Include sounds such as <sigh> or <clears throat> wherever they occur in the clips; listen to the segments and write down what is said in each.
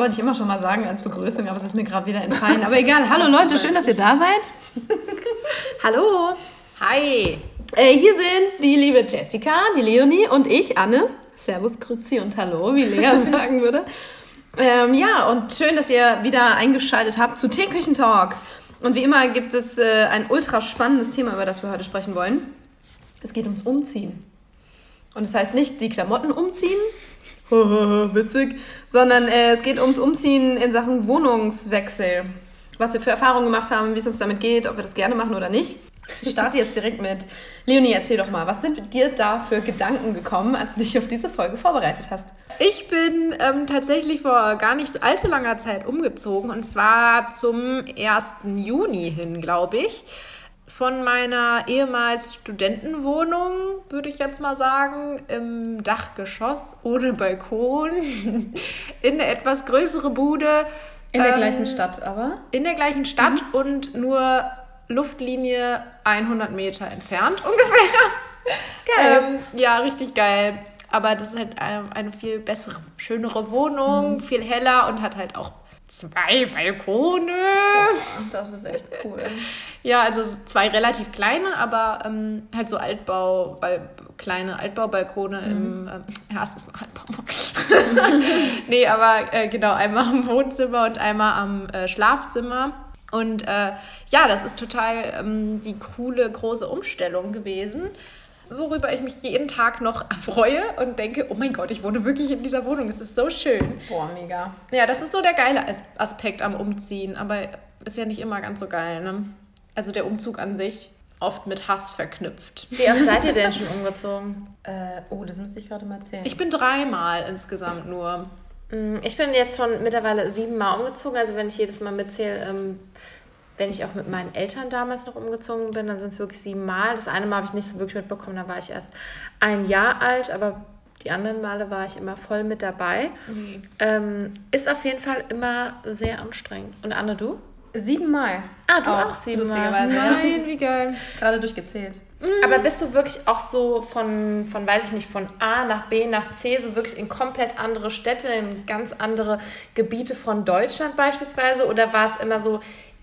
wollte ich immer schon mal sagen als Begrüßung, aber es ist mir gerade wieder entfallen. Aber egal. Hallo Leute, schön, dass ihr da seid. <laughs> Hallo. Hi. Äh, hier sind die liebe Jessica, die Leonie und ich, Anne. Servus, Grüezi und Hallo, wie Lea <laughs> sagen würde. Ähm, ja, und schön, dass ihr wieder eingeschaltet habt zu Teeküchentalk. Und wie immer gibt es äh, ein ultra spannendes Thema, über das wir heute sprechen wollen. Es geht ums Umziehen. Und es das heißt nicht die Klamotten umziehen, <laughs> witzig, sondern äh, es geht ums Umziehen in Sachen Wohnungswechsel. Was wir für Erfahrungen gemacht haben, wie es uns damit geht, ob wir das gerne machen oder nicht. Ich starte jetzt direkt mit Leonie, erzähl doch mal, was sind dir da für Gedanken gekommen, als du dich auf diese Folge vorbereitet hast? Ich bin ähm, tatsächlich vor gar nicht allzu langer Zeit umgezogen und zwar zum 1. Juni hin, glaube ich von meiner ehemals Studentenwohnung, würde ich jetzt mal sagen, im Dachgeschoss ohne Balkon, <laughs> in eine etwas größere Bude. In der ähm, gleichen Stadt aber? In der gleichen Stadt mhm. und nur Luftlinie 100 Meter entfernt <laughs> ungefähr. Geil. Ähm, ja, richtig geil. Aber das ist halt eine, eine viel bessere, schönere Wohnung, mhm. viel heller und hat halt auch zwei Balkone. Boah, das ist echt cool. <laughs> ja, also zwei relativ kleine, aber ähm, halt so Altbau, weil kleine Altbaubalkone mhm. im ähm, ja, es ist ein Altbau. <laughs> nee, aber äh, genau, einmal am Wohnzimmer und einmal am äh, Schlafzimmer. Und äh, ja, das ist total ähm, die coole große Umstellung gewesen worüber ich mich jeden Tag noch <laughs> erfreue und denke, oh mein Gott, ich wohne wirklich in dieser Wohnung. Es ist so schön. Boah, mega. Ja, das ist so der geile Aspekt am Umziehen, aber ist ja nicht immer ganz so geil, ne? Also der Umzug an sich oft mit Hass verknüpft. Wie oft seid ihr denn <laughs> schon umgezogen? Äh, oh, das muss ich gerade mal erzählen. Ich bin dreimal insgesamt nur. Mm, ich bin jetzt schon mittlerweile siebenmal umgezogen. Also wenn ich jedes Mal mitzähle, ähm, wenn ich auch mit meinen Eltern damals noch umgezogen bin, dann sind es wirklich sieben Mal. Das eine Mal habe ich nicht so wirklich mitbekommen, da war ich erst ein Jahr alt, aber die anderen Male war ich immer voll mit dabei. Mhm. Ähm, ist auf jeden Fall immer sehr anstrengend. Und Anne, du? Siebenmal. Ah, du auch, auch siebenmal. Nein, wie geil. Gerade durchgezählt. Mhm. Aber bist du wirklich auch so von, von, weiß ich nicht, von A nach B nach C, so wirklich in komplett andere Städte, in ganz andere Gebiete von Deutschland beispielsweise? Oder war es immer so,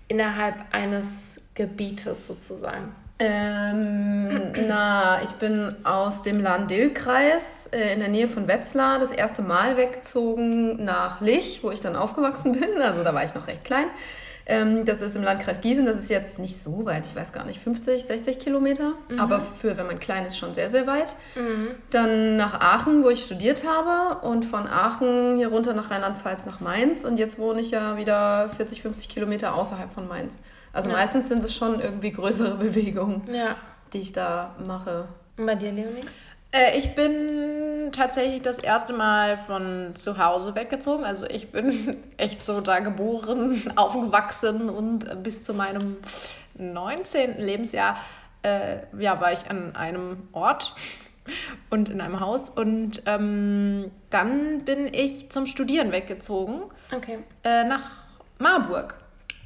innerhalb eines Gebietes sozusagen? Ähm, <clears throat> na, ich bin aus dem Lahn-Dill-Kreis äh, in der Nähe von Wetzlar das erste Mal weggezogen nach Lich, wo ich dann aufgewachsen bin. Also da war ich noch recht klein. Ähm, das ist im Landkreis Gießen. Das ist jetzt nicht so weit, ich weiß gar nicht, 50, 60 Kilometer. Mhm. Aber für, wenn man klein ist, schon sehr, sehr weit. Mhm. Dann nach Aachen, wo ich studiert habe. Und von Aachen hier runter nach Rheinland-Pfalz nach Mainz. Und jetzt wohne ich ja wieder 40, 50 Kilometer außerhalb von Mainz. Also ja. meistens sind es schon irgendwie größere <laughs> Bewegungen, ja. die ich da mache. Und bei dir, Leonie? Äh, ich bin tatsächlich das erste Mal von zu Hause weggezogen. Also ich bin <laughs> echt so da geboren, <laughs> aufgewachsen und bis zu meinem 19. Lebensjahr äh, ja, war ich an einem Ort <laughs> und in einem Haus. Und ähm, dann bin ich zum Studieren weggezogen. Okay. Äh, nach Marburg.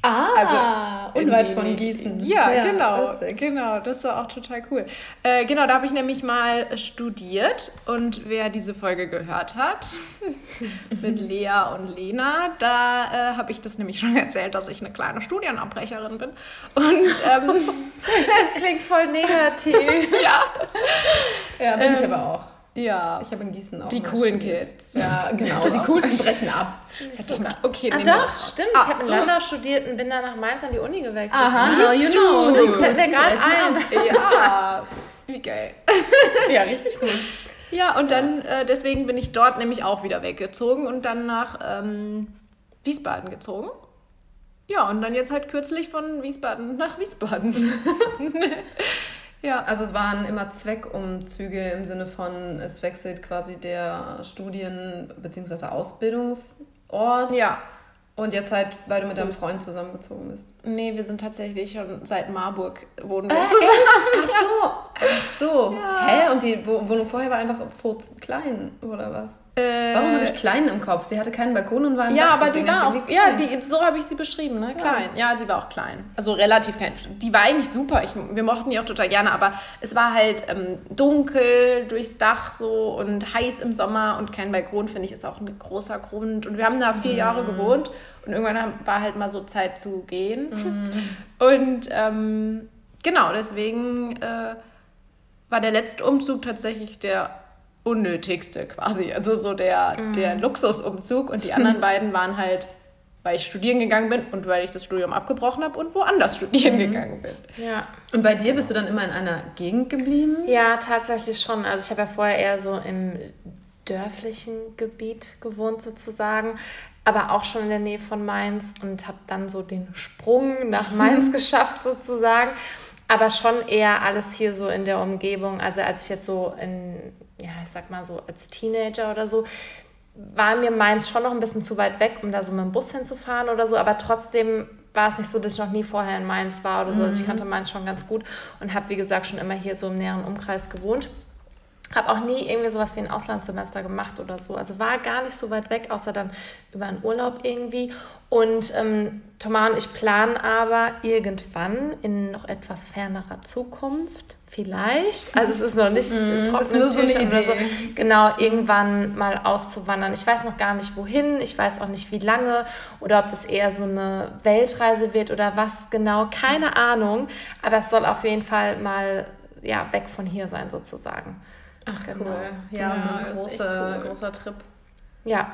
Ah, also unweit von Gießen. Ja, ja genau, witzig. genau. Das war auch total cool. Äh, genau, da habe ich nämlich mal studiert und wer diese Folge gehört hat <laughs> mit Lea und Lena, da äh, habe ich das nämlich schon <laughs> erzählt, dass ich eine kleine Studienabbrecherin bin. Und ähm, <laughs> das klingt voll negativ. ja. Ja, bin ähm, ich aber auch. Ja. Ich habe in Gießen auch. Die coolen Kids. Ja, genau. <laughs> Die coolsten brechen ab. Okay, ah, doch, stimmt. Ah. Ich habe in Landau studiert und bin dann nach Mainz an die Uni gewechselt. Aha, now you know. Stimmt, fällt mir gerade ein. Ja, <laughs> wie geil. Ja, richtig gut. Ja, und dann, äh, deswegen bin ich dort nämlich auch wieder weggezogen und dann nach ähm, Wiesbaden gezogen. Ja, und dann jetzt halt kürzlich von Wiesbaden nach Wiesbaden. <laughs> Ja, also es waren immer Zweckumzüge im Sinne von, es wechselt quasi der Studien- bzw. Ausbildungsort. Ja. Und jetzt halt, weil du mit deinem Freund zusammengezogen bist. Nee, wir sind tatsächlich schon seit Marburg wohnen wir äh. Ach so, ach so. Ja. Hä? Und die Wohnung vorher war einfach klein, oder was? Äh, Warum habe ich klein im Kopf? Sie hatte keinen Balkon und war im Ja, Dach, aber die war auch, ja, die, so habe ich sie beschrieben, ne? Klein. Ja. sie war auch klein. Also relativ klein. Die war eigentlich super. Ich, wir mochten die auch total gerne, aber es war halt ähm, dunkel durchs Dach so und heiß im Sommer und kein Balkon, finde ich, ist auch ein großer Grund. Und wir haben da vier Jahre gewohnt und irgendwann war halt mal so Zeit zu gehen. <laughs> Und ähm, genau, deswegen äh, war der letzte Umzug tatsächlich der unnötigste quasi. Also so der, der Luxusumzug. Und die anderen <laughs> beiden waren halt, weil ich studieren gegangen bin und weil ich das Studium abgebrochen habe und woanders studieren gegangen bin. Ja. Und bei dir bist du dann immer in einer Gegend geblieben? Ja, tatsächlich schon. Also ich habe ja vorher eher so im dörflichen Gebiet gewohnt sozusagen, aber auch schon in der Nähe von Mainz und habe dann so den Sprung nach Mainz <laughs> geschafft sozusagen. Aber schon eher alles hier so in der Umgebung. Also als ich jetzt so in, ja, ich sag mal so als Teenager oder so, war mir Mainz schon noch ein bisschen zu weit weg, um da so mit dem Bus hinzufahren oder so. Aber trotzdem war es nicht so, dass ich noch nie vorher in Mainz war oder so. Also ich kannte Mainz schon ganz gut und habe, wie gesagt, schon immer hier so im näheren Umkreis gewohnt. Habe auch nie irgendwie sowas wie ein Auslandssemester gemacht oder so. Also war gar nicht so weit weg, außer dann über einen Urlaub irgendwie. Und ähm, Thomas und ich planen aber irgendwann in noch etwas fernerer Zukunft, vielleicht, also es ist noch nicht <laughs> in das ist nur so eine Idee. genau, irgendwann mal auszuwandern. Ich weiß noch gar nicht wohin, ich weiß auch nicht wie lange oder ob das eher so eine Weltreise wird oder was genau, keine Ahnung. Aber es soll auf jeden Fall mal ja, weg von hier sein sozusagen. Ach, Genau. cool. Ja, so Ja, ein ist echt großer, cool. großer Trip. Ja,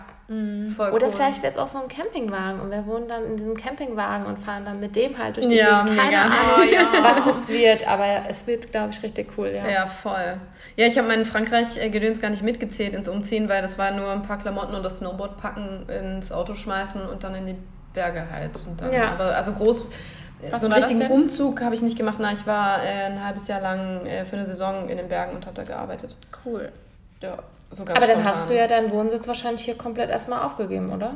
Voll oder cool. vielleicht wird es auch so ein Campingwagen und wir wohnen dann in diesem Campingwagen und fahren dann mit dem halt durch die Ja, Gegend. Keine mega. Ahnung, Oh, ja. was es wird, aber es wird, glaube ich, richtig cool, ja. Ja, voll. Ja, ich habe meinen Frankreich-Gedöns gar nicht mitgezählt ins Umziehen, weil das war nur ein paar Klamotten und das Snowboard packen, ins Auto schmeißen und dann in die Berge halt. Ja. Aber also groß, Was so einen richtigen? Umzug habe ich nicht gemacht. Nein, ich war äh, ein halbes Jahr lang äh, für eine Saison in den Bergen und habe da gearbeitet. Cool. Ja, so ganz Aber dann spontan. hast du ja deinen Wohnsitz wahrscheinlich hier komplett erstmal aufgegeben, oder?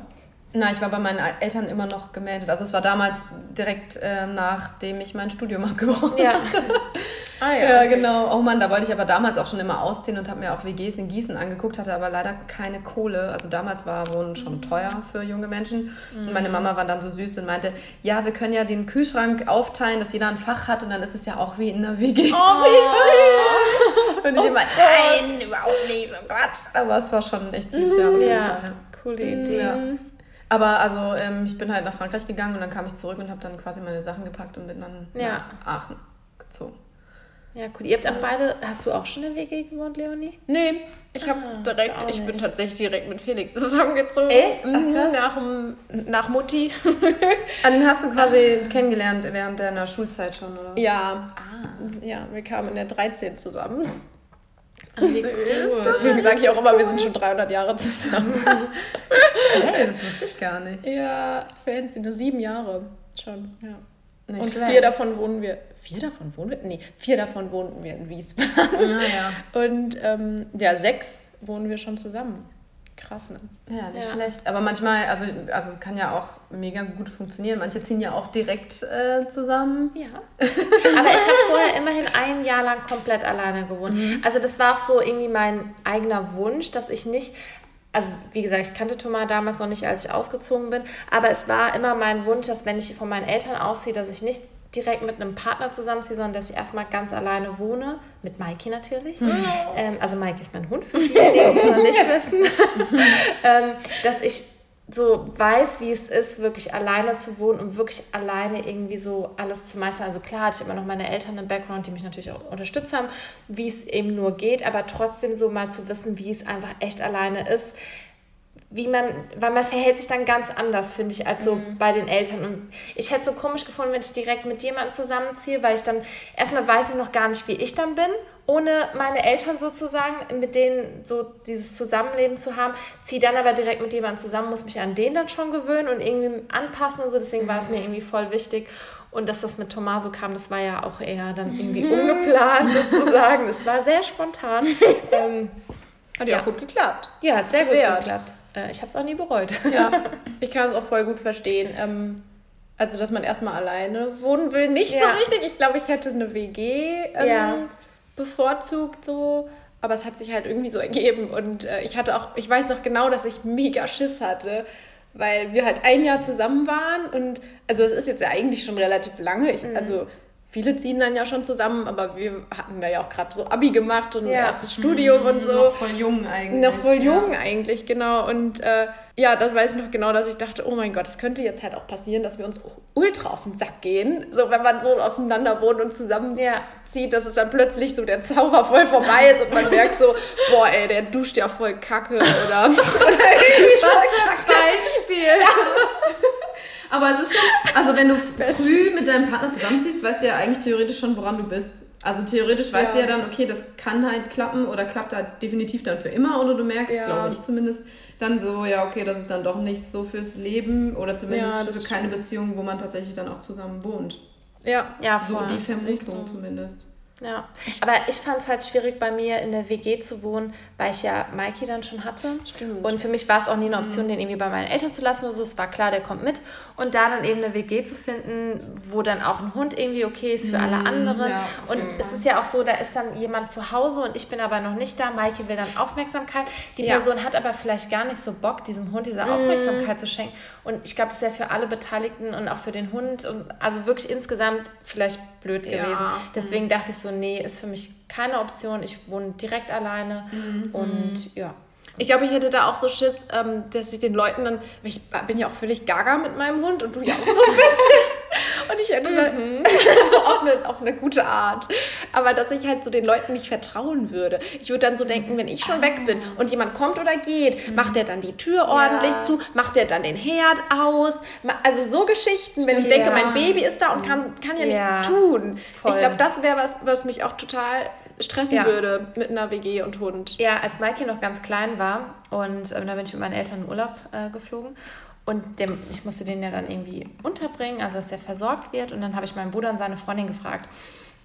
Na, ich war bei meinen Eltern immer noch gemeldet. Also es war damals direkt äh, nachdem ich mein Studium <laughs> abgebrochen Ja. Ah Ja, genau. Oh Mann, da wollte ich aber damals auch schon immer ausziehen und habe mir auch WGs in Gießen angeguckt, hatte aber leider keine Kohle. Also damals war Wohnen schon teuer für junge Menschen. Und meine Mama war dann so süß und meinte, ja, wir können ja den Kühlschrank aufteilen, dass jeder ein Fach hat und dann ist es ja auch wie in einer WG. Oh, wie <laughs> süß. Und ich immer, nein, überhaupt nicht, so Quatsch. Aber es war schon echt süß, ja. jeden Ja, Fall, coole Idee. ja. Aber also ähm, ich bin halt nach Frankreich gegangen und dann kam ich zurück und habe dann quasi meine Sachen gepackt und bin dann Ja. nach Aachen gezogen. Ja, cool. Ihr habt auch beide, hast du auch schon in WG gewohnt, Leonie? Nee, ich habe Ah, direkt, ich bin tatsächlich direkt mit Felix zusammengezogen. Echt? Ach, Mhm, krass. Nach, nach Mutti. <laughs> Ah, Den hast du quasi kennengelernt während deiner Schulzeit schon, oder? Ja. Ah. Ja, wir kamen in der 13 zusammen. Wie cool. Deswegen sage ich auch immer, wir sind schon 300 Jahre zusammen. <laughs> Hey, das wusste ich gar nicht. ja, fancy, nur sieben Jahre schon, ja. Nicht Und schlecht. vier davon wohnen wir. Vier davon wohnen wir? Nee, vier davon wohnten wir in Wiesbaden. Ah, ja. Und ähm, ja, sechs wohnen wir schon zusammen. Krass, ne? Ja, nicht Ja. schlecht. Aber manchmal, also, also kann ja auch mega gut funktionieren. Manche ziehen ja auch direkt äh, zusammen. Ja. Aber ich habe vorher immerhin ein Jahr lang komplett alleine gewohnt. Also das war auch so irgendwie mein eigener Wunsch, dass ich nicht, also wie gesagt, ich kannte Thomas damals noch nicht, als ich ausgezogen bin, aber es war immer mein Wunsch, dass wenn ich von meinen Eltern ausziehe, dass ich nicht direkt mit einem Partner zusammenziehe, sondern dass ich erstmal ganz alleine wohne, mit Maiki natürlich. Ähm, also Maiki ist mein Hund, für diejenigen, die es noch nicht <laughs> wissen. <laughs> ähm, dass ich so weiß, wie es ist, wirklich alleine zu wohnen und wirklich alleine irgendwie so alles zu meistern. Also klar hatte ich immer noch meine Eltern im Background, die mich natürlich auch unterstützt haben, wie es eben nur geht, aber trotzdem so mal zu wissen, wie es einfach echt alleine ist, wie man, weil man verhält sich dann ganz anders, finde ich, als so bei den Eltern. Und ich hätte es so komisch gefunden, wenn ich direkt mit jemandem zusammenziehe, weil ich dann erstmal weiß ich noch gar nicht, wie ich dann bin, ohne meine Eltern sozusagen, mit denen so dieses Zusammenleben zu haben, ziehe dann aber direkt mit jemandem zusammen, muss mich an den dann schon gewöhnen und irgendwie anpassen und so. Deswegen war es mir irgendwie voll wichtig. Und dass das mit Tomaso kam, das war ja auch eher dann irgendwie ungeplant <laughs> sozusagen. Das war sehr spontan. <laughs> ähm, Hat ja auch gut geklappt. ja, hat sehr gut geklappt. Äh, ich habe es auch nie bereut. Ja, <laughs> ich kann es auch voll gut verstehen. Ähm, also, dass man erstmal alleine wohnen will, nicht so Ja. richtig. Ich glaube, ich hätte eine WG ähm, Ja. bevorzugt so. aber es hat sich halt irgendwie so ergeben. Und äh, ich hatte auch, ich weiß noch genau, dass ich mega Schiss hatte, weil wir halt ein Jahr zusammen waren. Und also es ist jetzt ja eigentlich schon relativ lange. Ich, mhm. Also viele ziehen dann ja schon zusammen, aber wir hatten da ja auch gerade so Abi gemacht und ja. erstes Studium mhm, und so. Noch voll jung eigentlich. Noch voll jung eigentlich, genau. Und äh, ja, das weiß ich noch genau, dass ich dachte, oh mein Gott, es könnte jetzt halt auch passieren, dass wir uns ultra auf den Sack gehen. So, wenn man so aufeinander wohnt und zusammenzieht, ja. dass es dann plötzlich so der Zauber voll vorbei ist und man merkt so, boah, ey, der duscht ja voll Kacke oder, <laughs> oder duscht voll Kacke. Beispiel. <laughs> Aber es ist schon, also wenn du <laughs> früh mit deinem Partner zusammenziehst, weißt du ja eigentlich theoretisch schon, woran du bist. Also theoretisch weißt ja. du ja dann, okay, das kann halt klappen oder klappt halt definitiv dann für immer oder du merkst, ja. glaube ich zumindest, dann so, ja, okay, das ist dann doch nichts so fürs Leben oder zumindest ja, für keine Beziehung, wo man tatsächlich dann auch zusammen wohnt. Ja, ja, voll. So die Vermutung so. zumindest. Ja, aber ich fand es halt schwierig bei mir in der WG zu wohnen, weil ich ja Mikey dann schon hatte. Stimmt. Und für mich war es auch nie eine Option, mhm. den irgendwie bei meinen Eltern zu lassen oder so. Es war klar, der kommt mit. Und da dann eben eine WG zu finden, wo dann auch ein Hund irgendwie okay ist für mhm. alle anderen. Ja, und es ist ja auch so, da ist dann jemand zu Hause und ich bin aber noch nicht da. Mikey will dann Aufmerksamkeit. Die ja. Person hat aber vielleicht gar nicht so Bock, diesem Hund diese mhm. Aufmerksamkeit mhm. zu schenken. Und ich glaube, das ist ja für alle Beteiligten und auch für den Hund und also wirklich insgesamt vielleicht blöd gewesen. Ja. Deswegen dachte ich so, nee, ist für mich keine Option. Ich wohne direkt alleine mhm. und ja. Ich glaube, ich hätte da auch so Schiss, ähm, dass ich den Leuten dann, ich bin ja auch völlig gaga mit meinem Hund und du ja auch so ein bisschen. <laughs> und ich hätte mhm. <laughs> so auf eine, auf eine gute Art. Aber dass ich halt so den Leuten nicht vertrauen würde. Ich würde dann so denken, wenn ich schon weg bin und jemand kommt oder geht, mhm. macht der dann die Tür ordentlich ja. zu, macht der dann den Herd aus. Also so Geschichten, Stimmt, wenn ich denke, ja. mein Baby ist da und kann, kann ja, ja. nichts tun. Voll. Ich glaube, das wäre was, was mich auch total stressen ja. würde mit einer WG und Hund. Ja, als Maike noch ganz klein war und äh, da bin ich mit meinen Eltern in Urlaub äh, geflogen und dem, ich musste den ja dann irgendwie unterbringen, also dass der versorgt wird. Und dann habe ich meinen Bruder und seine Freundin gefragt.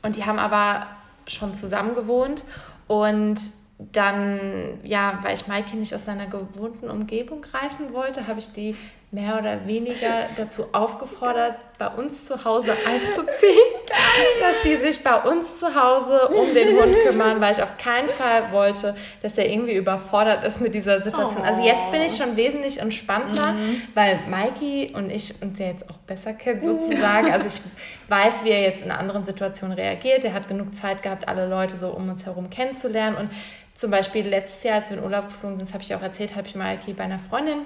Und die haben aber schon zusammen gewohnt. Und dann, ja, weil ich Maike nicht aus seiner gewohnten Umgebung reißen wollte, habe ich die mehr oder weniger dazu aufgefordert, bei uns zu Hause einzuziehen, dass die sich bei uns zu Hause um den Hund kümmern, weil ich auf keinen Fall wollte, dass er irgendwie überfordert ist mit dieser Situation. Oh. Also jetzt bin ich schon wesentlich entspannter, mhm. weil Mikey und ich uns ja jetzt auch besser kennen sozusagen. Also ich weiß, wie er jetzt in anderen Situationen reagiert. Er hat genug Zeit gehabt, alle Leute so um uns herum kennenzulernen und zum Beispiel letztes Jahr, als wir in Urlaub geflogen sind, das habe ich auch erzählt, habe ich Mikey bei einer Freundin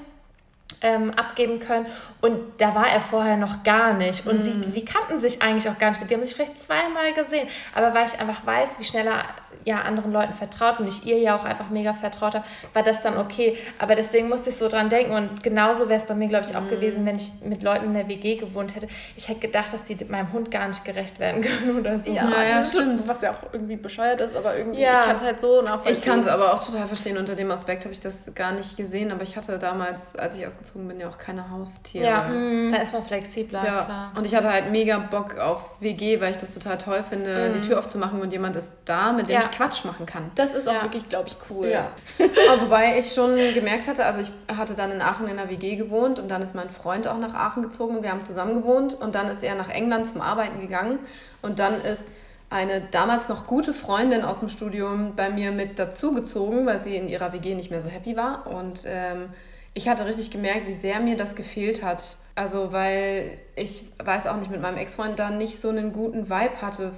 ähm, abgeben können. Und da war er vorher noch gar nicht. Und mm. sie, sie kannten sich eigentlich auch gar nicht. Die haben sich vielleicht zweimal gesehen. Aber weil ich einfach weiß, wie schnell er ja anderen Leuten vertraut und ich ihr ja auch einfach mega vertraut habe, war das dann okay. Aber deswegen musste ich so dran denken. Und genauso wäre es bei mir, glaube ich, auch mm. gewesen, wenn ich mit Leuten in der WG gewohnt hätte. Ich hätte gedacht, dass die meinem Hund gar nicht gerecht werden können <laughs> oder so. Ja, ja, ja stimmt. Was ja auch irgendwie bescheuert ist, aber irgendwie, ja. ich kann es halt so nachvollziehen. Ich kann es aber auch total verstehen. Unter dem Aspekt habe ich das gar nicht gesehen. Aber ich hatte damals, als ich ausgezogen ausgezogen bin, ja auch keine Haustiere. Ja, mhm. da ist man flexibler, ja. klar. Und ich hatte halt mega Bock auf WG, weil ich das total toll finde, mhm. die Tür aufzumachen und jemand ist da, mit dem ja. Ich Quatsch machen kann. Das ist auch wirklich, glaube ich, cool. Ja. Wobei ich schon gemerkt hatte, also ich hatte dann in Aachen in einer WG gewohnt und dann ist mein Freund auch nach Aachen gezogen und wir haben zusammen gewohnt und dann ist er nach England zum Arbeiten gegangen und dann ist eine damals noch gute Freundin aus dem Studium bei mir mit dazugezogen, weil sie in ihrer WG nicht mehr so happy war und ähm, ich hatte richtig gemerkt, wie sehr mir das gefehlt hat. Also, weil ich weiß auch nicht, mit meinem Ex-Freund da nicht so einen guten Vibe hatte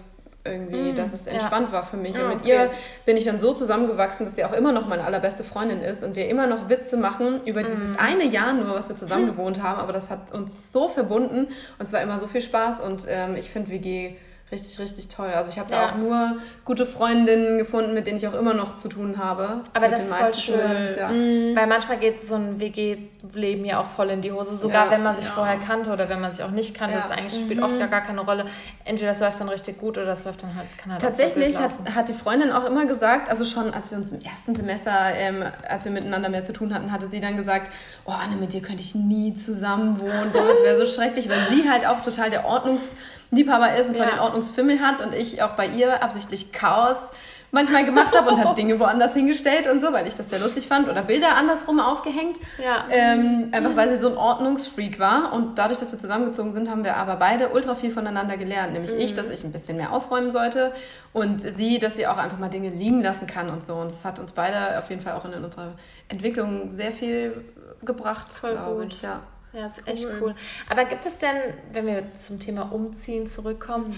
irgendwie, mm, dass es entspannt ja. war für mich. und mit okay. ihr bin ich dann so zusammengewachsen, dass sie auch immer noch meine allerbeste Freundin ist und wir immer noch Witze machen über mm. dieses eine Jahr nur, was wir zusammen <laughs> gewohnt haben. Aber das hat uns so verbunden und es war immer so viel Spaß und ähm, ich finde WG richtig, richtig toll. Also ich habe ja. da auch nur gute Freundinnen gefunden, mit denen ich auch immer noch zu tun habe. Aber das ist voll schön. Ja. Mhm. Weil manchmal geht so ein WG-Leben ja auch voll in die Hose, sogar ja. wenn man sich vorher kannte oder wenn man sich auch nicht kannte. Das eigentlich spielt mhm. oft gar, gar keine Rolle. Entweder das läuft dann richtig gut oder das läuft dann halt, kann halt Tatsächlich hat, hat die Freundin auch immer gesagt, also schon als wir uns im ersten Semester, ähm, als wir miteinander mehr zu tun hatten, hatte sie dann gesagt, oh Anne, mit dir könnte ich nie zusammen wohnen. Boah, das wäre so schrecklich, weil sie halt auch total der Ordnungs- Liebhaber ist und ja. voll den Ordnungsfimmel hat und ich auch bei ihr absichtlich Chaos manchmal gemacht habe und habe <laughs> Dinge woanders hingestellt und so, weil ich das sehr lustig fand oder Bilder andersrum aufgehängt. Ja. Ähm, einfach weil sie so ein Ordnungsfreak war und dadurch, dass wir zusammengezogen sind, haben wir aber beide ultra viel voneinander gelernt. Nämlich ich, dass ich ein bisschen mehr aufräumen sollte und sie, dass sie auch einfach mal Dinge liegen lassen kann und so. Und das hat uns beide auf jeden Fall auch in unserer Entwicklung sehr viel gebracht, glaube ich. Ja. Ja, ist echt cool. Aber gibt es denn, wenn wir zum Thema Umziehen zurückkommen,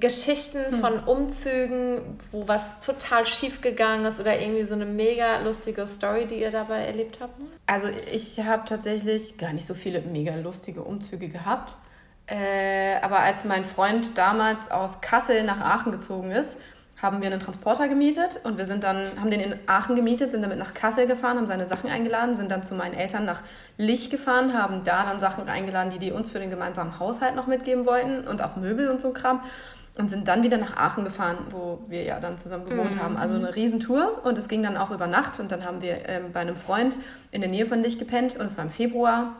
Geschichten von Umzügen, wo was total schief gegangen ist oder irgendwie so eine mega lustige Story, die ihr dabei erlebt habt? Also ich habe tatsächlich gar nicht so viele mega lustige Umzüge gehabt. Äh, aber als mein Freund damals aus Kassel nach Aachen gezogen ist, haben wir einen Transporter gemietet und wir sind dann, haben den in Aachen gemietet, sind damit nach Kassel gefahren, haben seine Sachen eingeladen, sind dann zu meinen Eltern nach Lich gefahren, haben da dann Sachen eingeladen, die die uns für den gemeinsamen Haushalt noch mitgeben wollten und auch Möbel und so Kram und sind dann wieder nach Aachen gefahren, wo wir ja dann zusammen gewohnt mhm. haben. Also eine Riesentour und es ging dann auch über Nacht und dann haben wir ähm, bei einem Freund in der Nähe von Lich gepennt und es war im Februar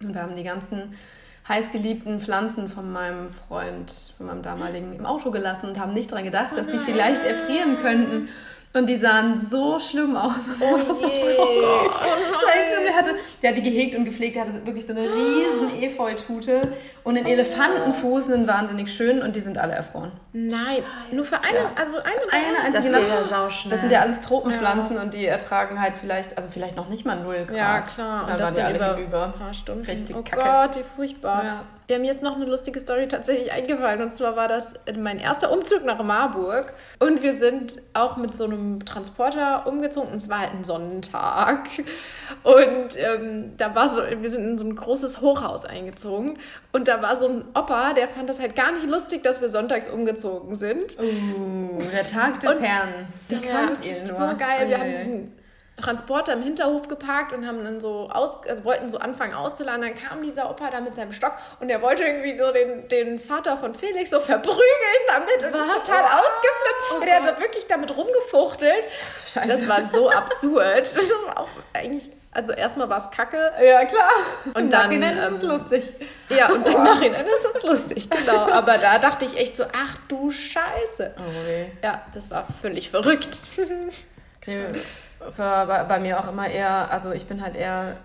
und wir haben die ganzen heißgeliebten Pflanzen von meinem Freund, von meinem damaligen im Auto gelassen und haben nicht daran gedacht, dass die vielleicht erfrieren könnten. Und die sahen so schlimm aus. Oh, <laughs> je. oh Gott. Oh der, hatte, der hat die gehegt und gepflegt. Der hatte wirklich so eine riesen Efeutute und einen Elefantenfuß, einen wahnsinnig schön. Und die sind alle erfroren. Nein, nur für eine, also eine, eine einzige das Nacht. Das sind ja alles Tropenpflanzen ja. und die ertragen halt vielleicht, also vielleicht noch nicht mal 0 Grad. Ja, klar. Und, und das dann über, über ein paar Stunden. Richtig oh kacke. Gott, wie furchtbar. Ja. Ja, mir ist noch eine lustige Story tatsächlich eingefallen. Und zwar war das mein erster Umzug nach Marburg. Und wir sind auch mit so einem Transporter umgezogen. Und es war halt ein Sonnentag. Und ähm, da war so, wir sind in so ein großes Hochhaus eingezogen. Und da war so ein Opa, der fand das halt gar nicht lustig, dass wir sonntags umgezogen sind. Uh, der Tag des und Herrn. Das ja, fand ich so geil. Wir haben diesen Transporter im Hinterhof geparkt und haben dann so aus, also wollten so anfangen auszuladen. Dann kam dieser Opa da mit seinem Stock und der wollte irgendwie so den, den Vater von Felix so verprügeln damit und Was? ist total oh, ausgeflippt. Oh der hat wirklich damit rumgefuchtelt. Ach, das war so absurd. Das war auch eigentlich, also erstmal war es kacke. Ja, klar. Und Im dann, Nachhinein ähm, ist es ähm, lustig. Ja, und im Nachhinein ist es lustig, genau. <laughs> Aber da dachte ich echt so, ach du Scheiße. Oh, ja, das war völlig verrückt. Okay es war bei, bei mir auch immer eher, also ich bin halt eher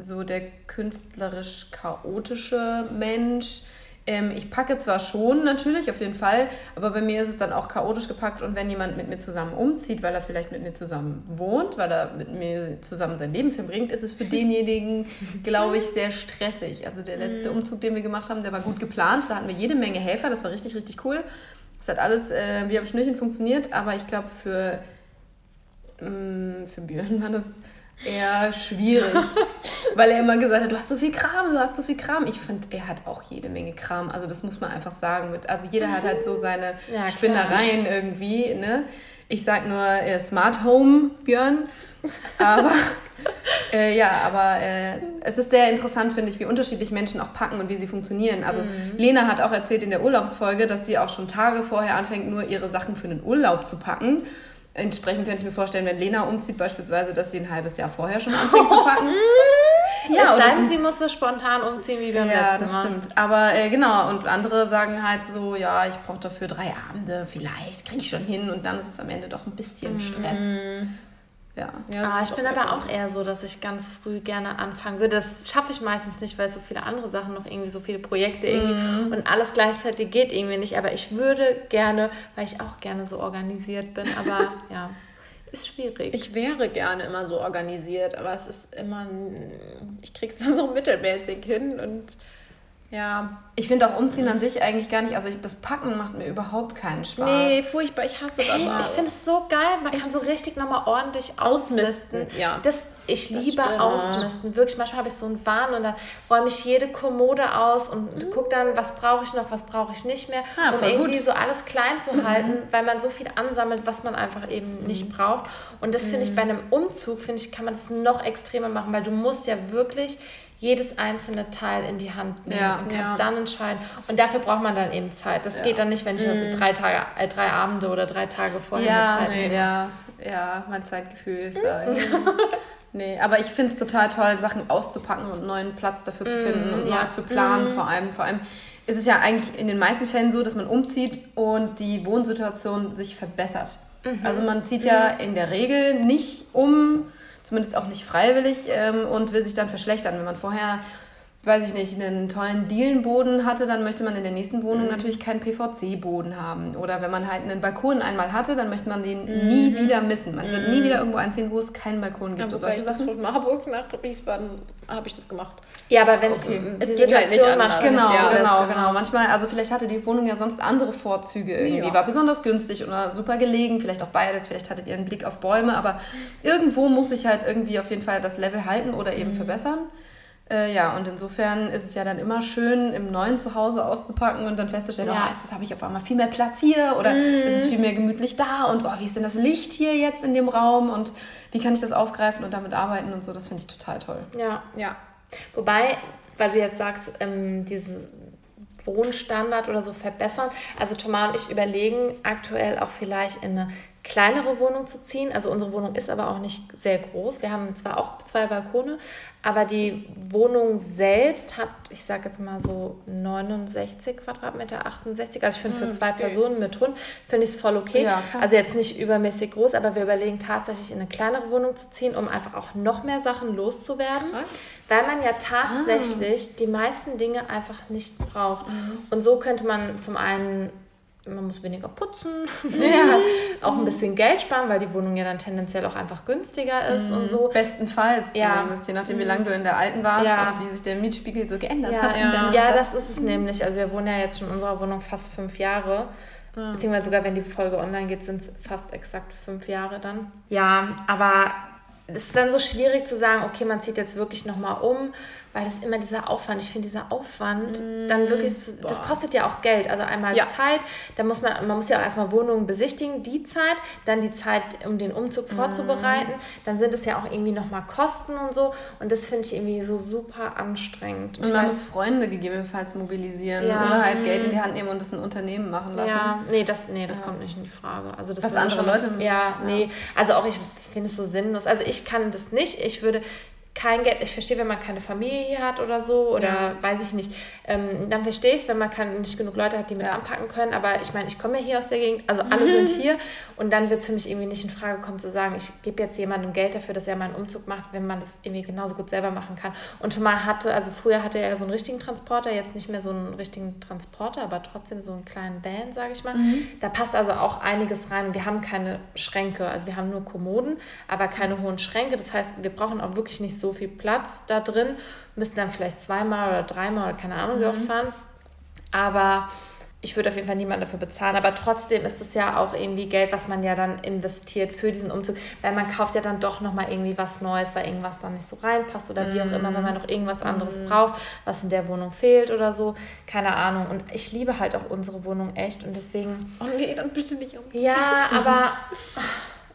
so der künstlerisch chaotische Mensch. Ähm, ich packe zwar schon natürlich, auf jeden Fall, aber bei mir ist es dann auch chaotisch gepackt und wenn jemand mit mir zusammen umzieht, weil er vielleicht mit mir zusammen wohnt, weil er mit mir zusammen sein Leben verbringt, ist es für denjenigen, <laughs> glaube ich, sehr stressig. Also der letzte mhm. Umzug, den wir gemacht haben, der war gut geplant, da hatten wir jede Menge Helfer, das war richtig, richtig cool. Es hat alles äh, wie am Schnürchen funktioniert, aber ich glaube, für für Björn war das eher schwierig, <laughs> weil er immer gesagt hat, du hast so viel Kram, du hast so viel Kram. Ich finde, er hat auch jede Menge Kram. Also das muss man einfach sagen. Also jeder hat halt so seine ja, Spinnereien irgendwie. Ne? Ich sag nur äh, Smart Home Björn. Aber <laughs> äh, ja, aber äh, es ist sehr interessant, finde ich, wie unterschiedlich Menschen auch packen und wie sie funktionieren. Also mhm. Lena hat auch erzählt in der Urlaubsfolge, dass sie auch schon Tage vorher anfängt, nur ihre Sachen für den Urlaub zu packen Entsprechend könnte ich mir vorstellen, wenn Lena umzieht beispielsweise, dass sie ein halbes Jahr vorher schon anfängt zu packen. <laughs> ja, es sei denn, sie muss so spontan umziehen wie beim ja, letzten Mal. Ja, das stimmt. Aber äh, genau, und andere sagen halt so, ja, ich brauche dafür drei Abende, vielleicht kriege ich schon hin und dann ist es am Ende doch ein bisschen mhm. Ja. ja ah, ich bin aber auch eher so, dass ich ganz früh gerne anfangen würde. Das schaffe ich meistens nicht, weil so viele andere Sachen noch irgendwie, so viele Projekte irgendwie mm. und alles gleichzeitig geht irgendwie nicht. Aber ich würde gerne, weil ich auch gerne so organisiert bin, aber <laughs> ja. Ist schwierig. Ich wäre gerne immer so organisiert, aber es ist immer, ich krieg's <laughs> dann so mittelmäßig hin und ja. Ich finde auch Umziehen an sich eigentlich gar nicht, also das Packen macht mir überhaupt keinen Spaß. Nee, furchtbar, ich hasse das. Echt? Ich finde es so geil, man Echt? kann so richtig nochmal ordentlich ausmisten. ausmisten. Ja. Das, ich das liebe stimmt. Ausmisten, wirklich. Manchmal habe ich so einen Wahn und dann räume ich jede Kommode aus und mhm. gucke dann, was brauche ich noch, was brauche ich nicht mehr, ja, um irgendwie gut. so alles klein zu mhm. halten, weil man so viel ansammelt, was man einfach eben mhm. nicht braucht. Und das finde ich bei mhm. einem Umzug, finde ich, kann man es noch extremer machen, weil du musst ja wirklich jedes einzelne Teil in die Hand nehmen ja, und kannst ja. dann entscheiden. Und dafür braucht man dann eben Zeit. Das ja. geht dann nicht, wenn ich mhm. drei Tage, äh, drei Abende oder drei Tage vorher ja, Zeit nee, Ja, ja, mein Zeitgefühl ist da. <laughs> nee, aber ich finde es total toll, Sachen auszupacken und einen neuen Platz dafür zu finden und mhm, neu zu planen. Mhm. Vor allem, vor allem ist es ja eigentlich in den meisten Fällen so, dass man umzieht und die Wohnsituation sich verbessert. Mhm. Also man zieht ja in der Regel nicht um, zumindest auch nicht freiwillig ähm, und will sich dann verschlechtern. Wenn man vorher weiß ich nicht, einen tollen Dielenboden hatte, dann möchte man in der nächsten Wohnung mhm. natürlich keinen PVC-Boden haben. Oder wenn man halt einen Balkon einmal hatte, dann möchte man den mhm. nie wieder missen. Man wird nie mhm. wieder irgendwo einziehen, wo es keinen Balkon gibt. Ja, solche Sachen. Von Marburg nach Wiesbaden habe ich das gemacht. Ja, aber wenn okay. es geht halt nicht anders. Genau, ja, genau, genau. Manchmal, also vielleicht hatte die Wohnung ja sonst andere Vorzüge irgendwie. Ja. War besonders günstig oder super gelegen, vielleicht auch beides. Vielleicht hattet ihr einen Blick auf Bäume, aber irgendwo muss sich halt irgendwie auf jeden Fall das Level halten oder eben mhm. verbessern. Äh, ja, und insofern ist es ja dann immer schön, im neuen Zuhause auszupacken und dann festzustellen, ja. oh, jetzt habe ich auf einmal viel mehr Platz hier oder mhm. es ist viel mehr gemütlich da und oh, wie ist denn das Licht hier jetzt in dem Raum und wie kann ich das aufgreifen und damit arbeiten und so, das finde ich total toll. Ja, ja. Wobei, weil du jetzt sagst, ähm, dieses Wohnstandard oder so verbessern. Also Thomas und ich überlegen aktuell auch vielleicht in eine kleinere Wohnung zu ziehen. Also unsere Wohnung ist aber auch nicht sehr groß. Wir haben zwar auch zwei Balkone, aber die Wohnung selbst hat, ich sage jetzt mal so 69 Quadratmeter, 68. Also ich finde für hm, zwei. Personen mit Hund finde ich es voll okay. Ja, also jetzt nicht übermäßig groß, aber wir überlegen tatsächlich in eine kleinere Wohnung zu ziehen, um einfach auch noch mehr Sachen loszuwerden. Krass. Weil man ja tatsächlich ah. die meisten Dinge einfach nicht braucht. Mhm. Und so könnte man zum einen man muss weniger putzen, <laughs> ja. <laughs> auch ein bisschen Geld sparen, weil die Wohnung ja dann tendenziell auch einfach günstiger ist mhm. und so. Bestenfalls ja. zumindest, je nachdem, wie lange du in der alten warst ja. und wie sich der Mietspiegel so geändert ja. hat. In ja, ja das ist es nämlich. Also wir wohnen ja jetzt schon in unserer Wohnung fast fünf Jahre. Beziehungsweise sogar, wenn die Folge online geht, sind es fast exakt fünf Jahre dann. Ja, aber es ist dann so schwierig zu sagen, okay, man zieht jetzt wirklich nochmal um weil das immer dieser Aufwand, ich finde dieser Aufwand mm, dann wirklich, zu, das kostet ja auch Geld, also einmal ja. Zeit, da muss man, man muss ja auch erstmal Wohnungen besichtigen, die Zeit, dann die Zeit, um den Umzug mm. vorzubereiten, dann sind es ja auch irgendwie nochmal Kosten und so und das finde ich irgendwie so super anstrengend. Und ich man weiß, muss Freunde gegebenenfalls mobilisieren ja. oder halt Geld in die Hand nehmen und das ein Unternehmen machen lassen. Ja, nee, das, nee, das ja. kommt nicht in die Frage. Also das Was andere Leute Ja, nee, also auch ich finde es so sinnlos, also ich kann das nicht, ich würde kein Geld, ich verstehe, wenn man keine Familie hier hat oder so, oder ja. weiß ich nicht, ähm, dann verstehe ich es, wenn man kann, nicht genug Leute hat, die mit ja. anpacken können, aber ich meine, ich komme ja hier aus der Gegend, also alle mhm. sind <laughs> hier und dann wird es für mich irgendwie nicht in Frage kommen zu sagen, ich gebe jetzt jemandem Geld dafür, dass er meinen Umzug macht, wenn man das irgendwie genauso gut selber machen kann. Und Thomas hatte, also früher hatte er so einen richtigen Transporter, jetzt nicht mehr so einen richtigen Transporter, aber trotzdem so einen kleinen Van, sage ich mal. Mhm. Da passt also auch einiges rein. Wir haben keine Schränke, also wir haben nur Kommoden, aber keine hohen Schränke, das heißt, wir brauchen auch wirklich nicht so viel Platz da drin, müssen dann vielleicht zweimal oder dreimal oder keine Ahnung wie oft mhm. fahren. Aber ich würde auf jeden Fall niemanden dafür bezahlen. Aber trotzdem ist es ja auch irgendwie Geld, was man ja dann investiert für diesen Umzug. Weil man kauft ja dann doch nochmal irgendwie was Neues, weil irgendwas dann nicht so reinpasst oder wie auch immer, wenn man noch irgendwas anderes mm. braucht, was in der Wohnung fehlt oder so. Keine Ahnung. Und ich liebe halt auch unsere Wohnung echt und deswegen. Oh nee, dann bitte nicht umziehen. Ja, <laughs> aber.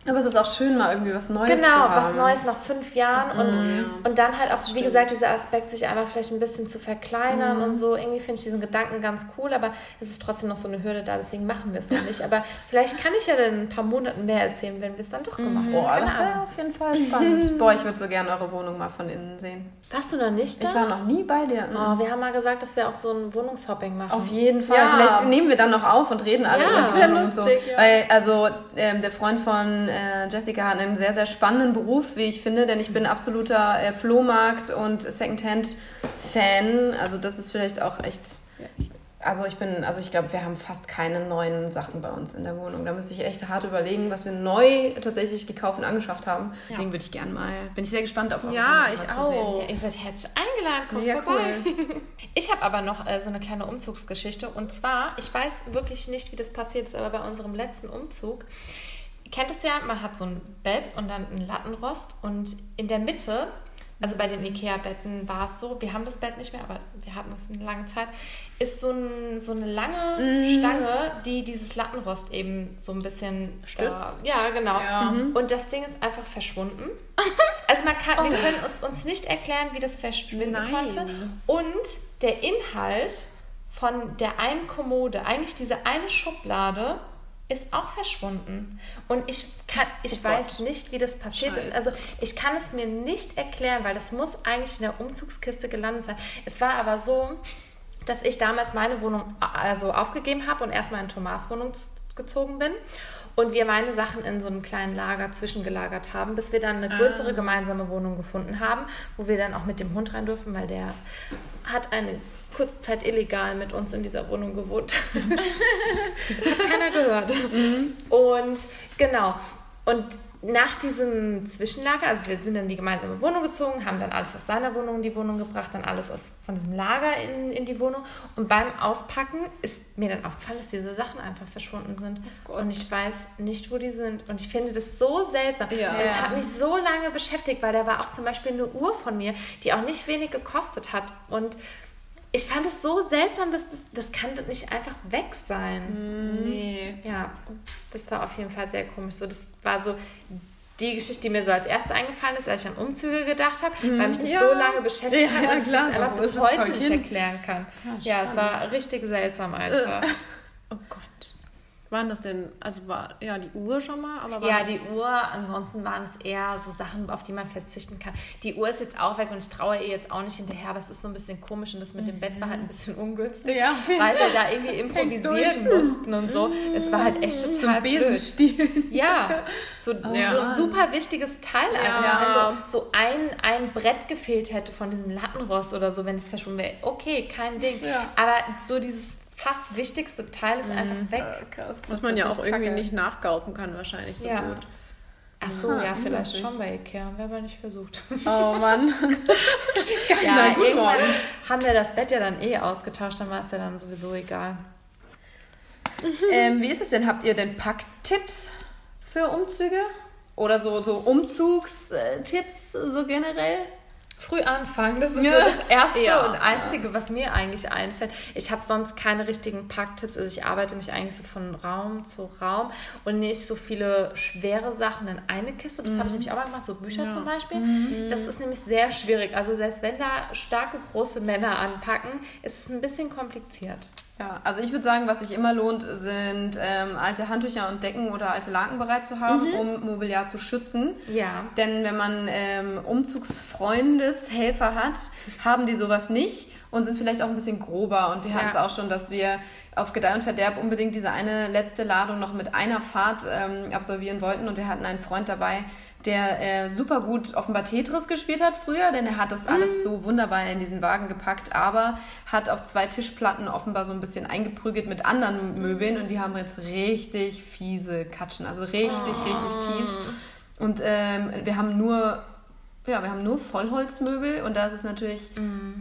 Aber es ist auch schön, mal irgendwie was Neues genau, zu haben. Genau, was Neues nach fünf Jahren. So, und, ja. und dann halt auch, wie gesagt, dieser Aspekt, sich einfach vielleicht ein bisschen zu verkleinern mhm. und so. Irgendwie finde ich diesen Gedanken ganz cool, aber es ist trotzdem noch so eine Hürde da, deswegen machen wir es noch nicht. Aber <laughs> vielleicht kann ich ja dann in ein paar Monaten mehr erzählen, wenn wir es dann doch gemacht haben. Boah, das wäre auf jeden Fall spannend. <laughs> Boah, ich würde so gerne eure Wohnung mal von innen sehen. Warst du noch nicht da? Ich war noch nie bei dir. Oh, wir haben mal gesagt, dass wir auch so ein Wohnungshopping machen. Auf jeden Fall. Ja. Vielleicht nehmen wir dann noch auf und reden alle ja, über das wäre lustig. So. Weil, also, ähm, der Freund von äh, Jessica einen sehr, sehr spannenden Beruf, wie ich finde, denn ich bin absoluter äh, Flohmarkt- und Secondhand-Fan. Also das ist vielleicht auch echt... Also ich bin, also ich glaube, wir haben fast keine neuen Sachen bei uns in der Wohnung. Da müsste ich echt hart überlegen, was wir neu tatsächlich gekauft und angeschafft haben. Deswegen würde ich gerne mal, bin ich sehr gespannt auf eure Ja, ich auch. Ja, ihr seid herzlich eingeladen, kommt ja, vorbei. Cool. <laughs> Ich habe aber noch äh, so eine kleine Umzugsgeschichte und zwar, ich weiß wirklich nicht, wie das passiert ist, aber bei unserem letzten Umzug kennt es ja, man hat so ein Bett und dann ein Lattenrost und in der Mitte, also bei den Ikea-Betten war es so, wir haben das Bett nicht mehr, aber wir hatten es eine lange Zeit, ist so, ein, so eine lange mhm. Stange, die dieses Lattenrost eben so ein bisschen stützt. Äh, ja, genau. Ja. Mhm. Und das Ding ist einfach verschwunden. <laughs> Also man kann, oh. wir können es uns nicht erklären, wie das verschwinden Nein. konnte. Und der Inhalt von der einen Kommode, eigentlich diese eine Schublade, ist auch verschwunden. Und ich, kann, ich oh weiß nicht, wie das passiert Scheiße. ist. Also ich kann es mir nicht erklären, weil das muss eigentlich in der Umzugskiste gelandet sein. Es war aber so, dass ich damals meine Wohnung also aufgegeben habe und erstmal in Thomas Wohnung gezogen bin und wir meine Sachen in so einem kleinen Lager zwischengelagert haben, bis wir dann eine größere Ah. gemeinsame Wohnung gefunden haben, wo wir dann auch mit dem Hund rein durften, weil der hat eine kurze Zeit illegal mit uns in dieser Wohnung gewohnt. <laughs> hat keiner gehört. Und genau. Und nach diesem Zwischenlager, also wir sind dann in die gemeinsame Wohnung gezogen, haben dann alles aus seiner Wohnung in die Wohnung gebracht, dann alles aus, von diesem Lager in, in die Wohnung. Und beim Auspacken ist mir dann aufgefallen, dass diese Sachen einfach verschwunden sind. und ich weiß nicht, wo die sind. Und ich finde das so seltsam. Ja. Das hat mich so lange beschäftigt, weil da war auch zum Beispiel eine Uhr von mir, die auch nicht wenig gekostet hat. Und ich fand es so seltsam, dass das, das kann nicht einfach weg sein. Nee. Ja, das war auf jeden Fall sehr komisch. So, das war so die Geschichte, die mir so als erstes eingefallen ist, als ich an Umzüge gedacht habe, weil mich das Ja. so lange beschäftigt Ja, hat ja, und ich das einfach bis heute nicht hin? erklären kann. Ja, es war richtig seltsam einfach. Oh Gott. Waren das denn, also war ja die Uhr schon mal, aber war Ja, die Uhr, ansonsten waren es eher so Sachen, auf die man verzichten kann. Die Uhr ist jetzt auch weg und ich traue ihr jetzt auch nicht hinterher, aber es ist so ein bisschen komisch und das mit dem Bett war halt ein bisschen ungünstig, Ja, weil wir da irgendwie improvisieren mussten und so. Es war halt echt total blöd. Besenstiel. Ja, so, Ja. so ein super wichtiges Teil einfach. Ja. Wenn so, so ein, ein Brett gefehlt hätte von diesem Lattenrost oder so, wenn es verschwunden wäre, okay, kein Ding. Aber so dieses fast wichtigste Teil ist einfach weg. Krass. was man ja auch natürlich irgendwie kacke. nicht nachgaufen kann wahrscheinlich so Ja. gut. Ach so, Aha, ja, vielleicht schon bei Ikea. Haben wir aber nicht versucht. Oh Mann. <laughs> <laughs> Ja, Na, gut, irgendwann morgen. haben wir das Bett ja dann eh ausgetauscht, dann war es ja dann sowieso egal. ähm, wie ist es denn? Habt ihr denn Packtipps für Umzüge? Oder so, so Umzugstipps so generell? Früh anfangen, das ist Ja. so das Erste Ja. und Einzige, was mir eigentlich einfällt. Ich habe sonst keine richtigen Packtipps, also ich arbeite mich eigentlich so von Raum zu Raum und nicht so viele schwere Sachen in eine Kiste. Das habe ich nämlich auch mal gemacht, so Bücher zum Beispiel. Das ist nämlich sehr schwierig. Also selbst wenn da starke, große Männer anpacken, ist es ein bisschen kompliziert. Ja, also ich würde sagen, was sich immer lohnt, sind ähm, alte Handtücher und Decken oder alte Laken bereit zu haben, um Mobiliar zu schützen. Ja. Denn wenn man ähm, Umzugsfreundeshelfer hat, haben die sowas nicht und sind vielleicht auch ein bisschen grober. Und wir hatten es Ja. auch schon, dass wir auf Gedeih und Verderb unbedingt diese eine letzte Ladung noch mit einer Fahrt ähm, absolvieren wollten. Und wir hatten einen Freund dabei, der äh, super gut offenbar Tetris gespielt hat früher, denn er hat das alles so wunderbar in diesen Wagen gepackt, aber hat auf zwei Tischplatten offenbar so ein bisschen eingeprügelt mit anderen Möbeln und die haben jetzt richtig fiese Katschen, also richtig, richtig tief. Und ähm, wir haben nur, ja, wir haben nur Vollholzmöbel und das ist natürlich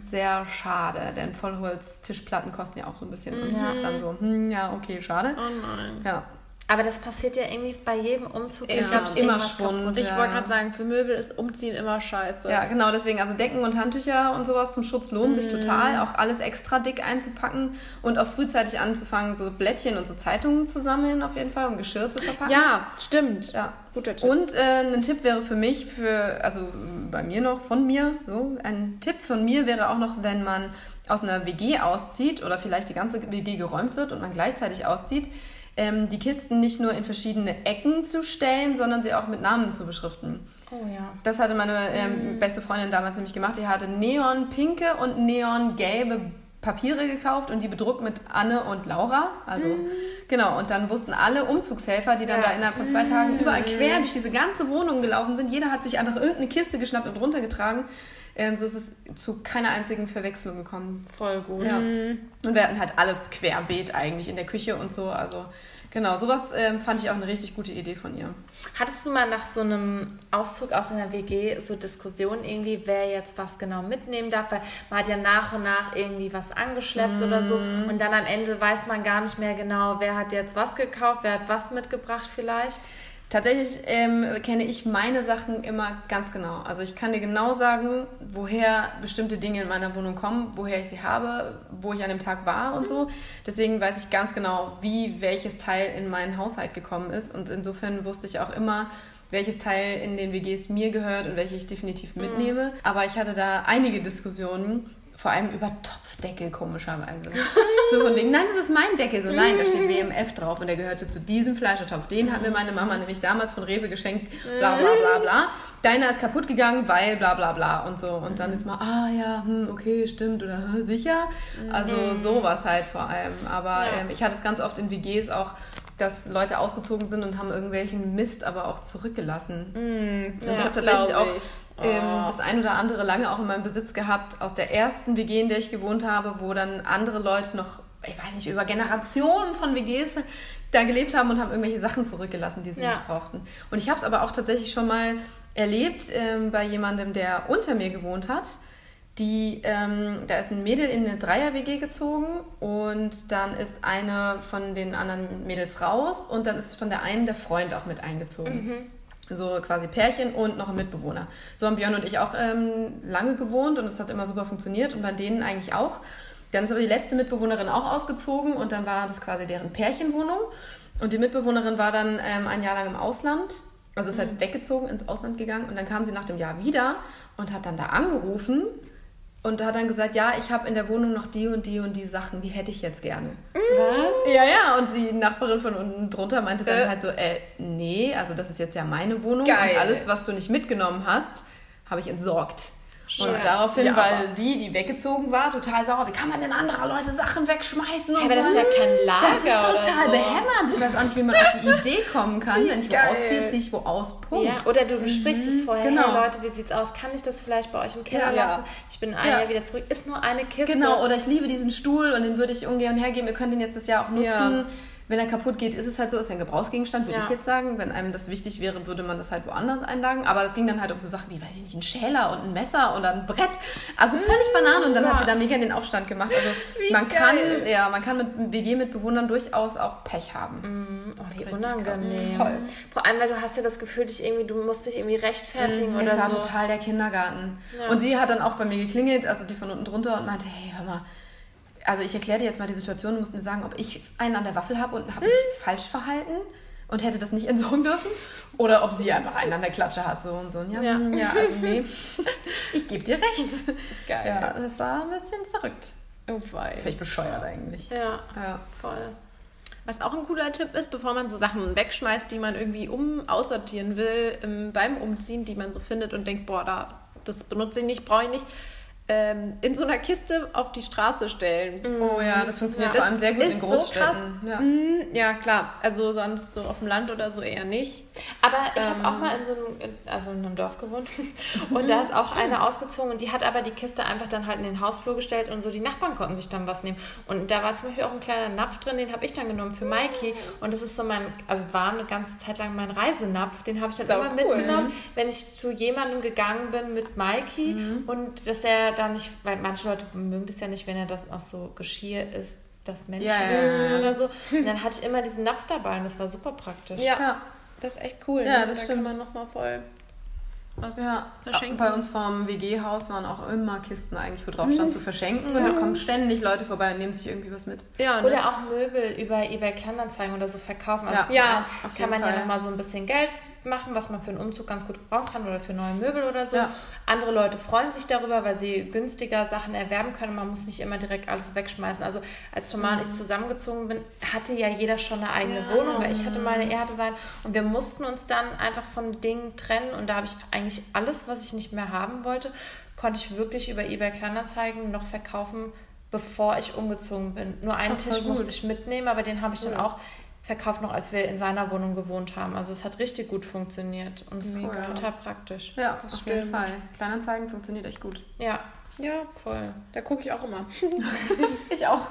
sehr schade, denn Vollholz-Tischplatten kosten ja auch so ein bisschen und das ist dann so, hm, ja, okay, schade. Oh nein. Ja. Aber das passiert ja irgendwie bei jedem Umzug. Es ist, gab glaub ich, immer irgendwas Schwund. Und ich Ja. wollte gerade sagen, für Möbel ist Umziehen immer scheiße. Ja, genau, deswegen, also Decken und Handtücher und sowas zum Schutz lohnen Mhm. sich total. Auch alles extra dick einzupacken und auch frühzeitig anzufangen, so Blättchen und so Zeitungen zu sammeln, auf jeden Fall, um Geschirr zu verpacken. Ja, stimmt. Ja. Guter Tipp. Und äh, ein Tipp wäre für mich, für, also bei mir noch, von mir, so, ein Tipp von mir wäre auch noch, wenn man aus einer WG auszieht oder vielleicht die ganze WG geräumt wird und man gleichzeitig auszieht, ähm, die Kisten nicht nur in verschiedene Ecken zu stellen, sondern sie auch mit Namen zu beschriften. Oh ja. Das hatte meine ähm, beste Freundin damals nämlich gemacht. Die hatte neonpinke und neongelbe Papiere gekauft und die bedruckt mit Anne und Laura. Also genau, und dann wussten alle Umzugshelfer, die dann Ja. da innerhalb von zwei Tagen überall quer durch diese ganze Wohnung gelaufen sind. Jeder hat sich einfach irgendeine Kiste geschnappt und runtergetragen. Ähm, so ist es zu keiner einzigen Verwechslung gekommen. Voll gut. Ja. Und wir hatten halt alles querbeet eigentlich in der Küche und so. Also genau, sowas ähm, fand ich auch eine richtig gute Idee von ihr. Hattest du mal nach so einem Auszug aus einer WG so Diskussionen irgendwie, wer jetzt was genau mitnehmen darf? Weil man hat ja nach und nach irgendwie was angeschleppt oder so und dann am Ende weiß man gar nicht mehr genau, wer hat jetzt was gekauft, wer hat was mitgebracht vielleicht. Tatsächlich ähm, kenne ich meine Sachen immer ganz genau. Also ich kann dir genau sagen, woher bestimmte Dinge in meiner Wohnung kommen, woher ich sie habe, wo ich an dem Tag war und so. Deswegen weiß ich ganz genau, wie welches Teil in meinen Haushalt gekommen ist. Und insofern wusste ich auch immer, welches Teil in den WGs mir gehört und welche ich definitiv mitnehme. Aber ich hatte da einige Diskussionen, vor allem über Topfdeckel komischerweise. so von wegen, nein, das ist mein Deckel. So, nein, da steht WMF drauf und der gehörte zu diesem Fleischertopf. Den hat mir meine Mama nämlich damals von Rewe geschenkt, bla bla bla bla. Deiner ist kaputt gegangen, weil bla bla bla und so. Und dann ist mal, ah ja, hm, okay, stimmt oder "Hä, sicher. Also sowas halt vor allem. Aber ähm, ich hatte es ganz oft in WGs auch, dass Leute ausgezogen sind und haben irgendwelchen Mist aber auch zurückgelassen. Mm, Und ja, ich habe tatsächlich auch ich. ähm, Oh. das ein oder andere lange auch in meinem Besitz gehabt, aus der ersten WG, in der ich gewohnt habe, wo dann andere Leute noch, ich weiß nicht, über Generationen von WGs da gelebt haben und haben irgendwelche Sachen zurückgelassen, die sie Ja. nicht brauchten. Und ich habe es aber auch tatsächlich schon mal erlebt ähm, bei jemandem, der unter mir gewohnt hat. Die, ähm, da ist ein Mädel in eine Dreier-WG gezogen und dann ist eine von den anderen Mädels raus und dann ist von der einen der Freund auch mit eingezogen. So quasi Pärchen und noch ein Mitbewohner. So haben Björn und ich auch ähm, lange gewohnt und es hat immer super funktioniert und bei denen eigentlich auch. Dann ist aber die letzte Mitbewohnerin auch ausgezogen und dann war das quasi deren Pärchenwohnung. Und die Mitbewohnerin war dann ähm, ein Jahr lang im Ausland, also ist halt weggezogen, ins Ausland gegangen und dann kam sie nach dem Jahr wieder und hat dann da angerufen und hat dann gesagt, ja, ich habe in der Wohnung noch die und die und die Sachen, die hätte ich jetzt gerne. Was? Ja, ja, und die Nachbarin von unten drunter meinte dann Äh. halt so, äh, nee, also das ist jetzt ja meine Wohnung Geil. und alles, was du nicht mitgenommen hast, habe ich entsorgt. Und Scheiße. daraufhin Ja, war die, die weggezogen war, total sauer. Wie kann man denn anderer Leute Sachen wegschmeißen? Hey, und aber das ist ja kein Lager Das ist total so. behämmert. Ich weiß auch nicht, wie man auf die Idee kommen kann. Wenn ich wo geil. ausziehe, ziehe ich wo aus. Punkt. Ja, oder du besprichst es vorher. genau. Hey Leute, wie sieht's aus? Kann ich das vielleicht bei euch im Keller Ja. lassen? Ich bin ein Ja. Jahr wieder zurück. Ist nur eine Kiste. Genau, oder ich liebe diesen Stuhl und den würde ich ungern hergeben. Ihr könnt den jetzt das Jahr auch nutzen. Wenn er kaputt geht, ist es halt so, ist ja ein Gebrauchsgegenstand, würde Ja. ich jetzt sagen. Wenn einem das wichtig wäre, würde man das halt woanders einlagen. Aber es ging dann halt um so Sachen wie, weiß ich nicht, ein Schäler und ein Messer oder ein Brett. Also völlig Banane. Und dann hat sie da mega den Aufstand gemacht. Also <laughs> Wie man kann, geil. ja, man kann mit WG-Mitbewohnern durchaus auch Pech haben. Mm, Oh, wie unangenehm. Voll. Vor allem, weil du hast ja das Gefühl, dich irgendwie, du musst dich irgendwie rechtfertigen Es oder war so. total der Kindergarten. Ja. Und sie hat dann auch bei mir geklingelt, also die von unten drunter, und meinte, hey, hör mal, also ich erkläre dir jetzt mal die Situation, du musst mir sagen, ob ich einen an der Waffel habe und habe mich falsch verhalten und hätte das nicht entsorgen dürfen oder ob sie einfach einen an der Klatsche hat, so und so. Und Ja, Ja. ja. ja also nee, <laughs> ich gebe dir recht. Geil. Ja, das war ein bisschen verrückt. Oh, wei. Völlig bescheuert eigentlich. Ja, Ja. voll. Was auch ein cooler Tipp ist, bevor man so Sachen wegschmeißt, die man irgendwie um aussortieren will, beim Umziehen, die man so findet und denkt, boah, da, das benutze ich nicht, brauche ich nicht, ähm, in so einer Kiste auf die Straße stellen. Oh ja, das funktioniert Ja. vor allem sehr gut in ist so Großstädten. ja. Mm, Ja, klar. Also sonst so auf dem Land oder so eher nicht. Aber ich Ähm. habe auch mal in so einem, also in einem Dorf gewohnt <laughs> und da ist auch eine ausgezogen und die hat aber die Kiste einfach dann halt in den Hausflur gestellt und so die Nachbarn konnten sich dann was nehmen. Und da war zum Beispiel auch ein kleiner Napf drin, den habe ich dann genommen für Maiki und das ist so mein, also war eine ganze Zeit lang mein Reisenapf, den habe ich dann Sau immer cool. mitgenommen, wenn ich zu jemandem gegangen bin mit Maiki und dass er da nicht, weil manche Leute mögen das ja nicht, wenn er das aus so Geschirr ist, das Menschen Ja, ja, ja. oder so. <laughs> Und dann hatte ich immer diesen Napf dabei und das war super praktisch. Ja. Das ist echt cool. Ja, ne? das da stimmt. kann man nochmal voll was Ja, verschenken. bei uns vom WG-Haus waren auch immer Kisten eigentlich, wo drauf stand, zu verschenken. Und da kommen ständig Leute vorbei und nehmen sich irgendwie was mit. Ja, ne? Oder auch Möbel über eBay Kleinanzeigen oder so verkaufen. Also Ja. Ja, kann man ja Fall. nochmal so ein bisschen Geld machen, was man für einen Umzug ganz gut brauchen kann oder für neue Möbel oder so. Ja. Andere Leute freuen sich darüber, weil sie günstiger Sachen erwerben können. Man muss nicht immer direkt alles wegschmeißen. Also als Thomas und ich zusammengezogen bin, hatte ja jeder schon eine eigene Ja. Wohnung, weil ich hatte meine, er hatte sein. Und wir mussten uns dann einfach von Dingen trennen. Und da habe ich eigentlich alles, was ich nicht mehr haben wollte, konnte ich wirklich über eBay Kleinanzeigen noch verkaufen, bevor ich umgezogen bin. Nur einen Ach, Tisch musste ich mitnehmen, aber den habe ich dann Cool. auch verkauft, noch als wir in seiner Wohnung gewohnt haben. Also es hat richtig gut funktioniert und es ist total praktisch. Ja, Das auf jeden stimmt. Fall. Kleinanzeigen funktioniert echt gut. Ja. Ja, voll. Da gucke ich auch immer. <laughs> <laughs> Ich auch.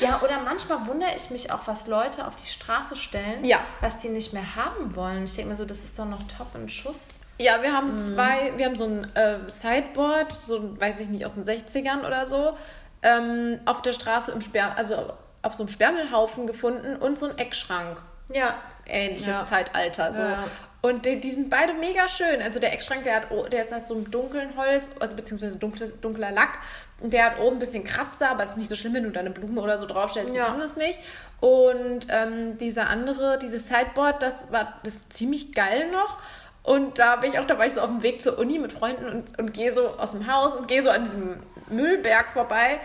Ja, oder manchmal wundere ich mich auch, was Leute auf die Straße stellen, Ja. was die nicht mehr haben wollen. Ich denke mir so, das ist doch noch top in Schuss. Ja, wir Mhm. haben zwei, wir haben so ein äh, Sideboard, so weiß ich nicht, aus den 60ern oder so, ähm, auf der Straße im Sperr, also auf so einem Sperrmüllhaufen gefunden und so ein Eckschrank. Ja. Ähnliches Ja. Zeitalter. So. Ja. Und die, die sind beide mega schön. Also der Eckschrank, der, hat, der ist aus so einem dunklen Holz, also beziehungsweise dunkles, dunkler Lack. Und der hat oben ein bisschen Kratzer, aber ist nicht so schlimm, wenn du da eine Blume oder so draufstellst, die Ja. tun das nicht. Und ähm, dieser andere, dieses Sideboard, das war das ist ziemlich geil noch. Und da bin ich auch, da war ich so auf dem Weg zur Uni mit Freunden und, und gehe so aus dem Haus und gehe so an diesem Müllberg vorbei.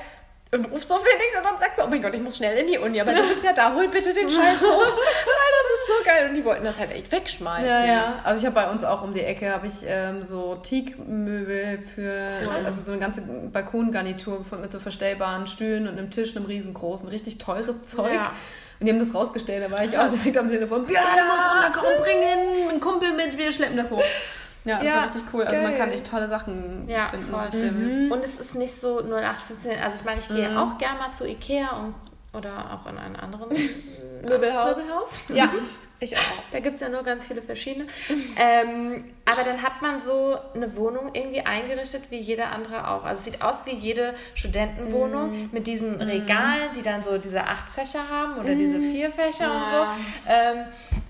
Und ruf so Felix und dann sagt so, oh mein Gott, ich muss schnell in die Uni, aber du bist ja da, hol bitte den Scheiß hoch. <laughs> Weil das ist so geil. Und die wollten das halt echt wegschmeißen. Ja, ja. Also ich habe bei uns auch um die Ecke habe ich ähm, so Teakmöbel für, also so eine ganze Balkongarnitur gefunden mit so verstellbaren Stühlen und einem Tisch, einem riesengroßen, richtig teures Zeug. Ja. Und die haben das rausgestellt, da war ich auch direkt am Telefon. Ja, du musst runterkommen, <laughs> bring einen Kumpel mit, wir schleppen das hoch. Ja, das Ja, war richtig cool. Also man geil. kann echt tolle Sachen Ja, finden. voll. Mhm. Und es ist nicht so 0815. Also ich meine, ich gehe auch gerne mal zu Ikea und oder auch in einen anderen <laughs> Möbelhaus. Möbelhaus. Ja, <laughs> ich auch. Da gibt es ja nur ganz viele verschiedene. ähm, aber dann hat man so eine Wohnung irgendwie eingerichtet wie jede andere auch. Also es sieht aus wie jede Studentenwohnung mit diesen Regalen, die dann so diese acht Fächer haben oder diese vier Fächer und so. Ähm,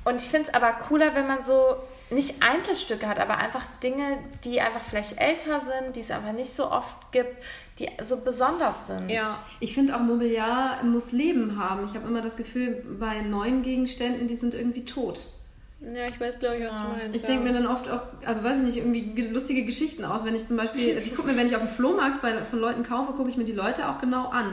und ich finde es aber cooler, wenn man so nicht Einzelstücke hat, aber einfach Dinge, die einfach vielleicht älter sind, die es aber nicht so oft gibt, die so besonders sind. Ja. Ich finde auch Mobiliar muss Leben haben. Ich habe immer das Gefühl, bei neuen Gegenständen, die sind irgendwie tot. Ja, ich weiß, glaube ich, was du meinst. Ich denke mir dann oft auch, also weiß ich nicht, irgendwie ge- lustige Geschichten aus. Wenn ich zum Beispiel, <laughs> also ich gucke mir, wenn ich auf dem Flohmarkt bei, von Leuten kaufe, gucke ich mir die Leute auch genau an.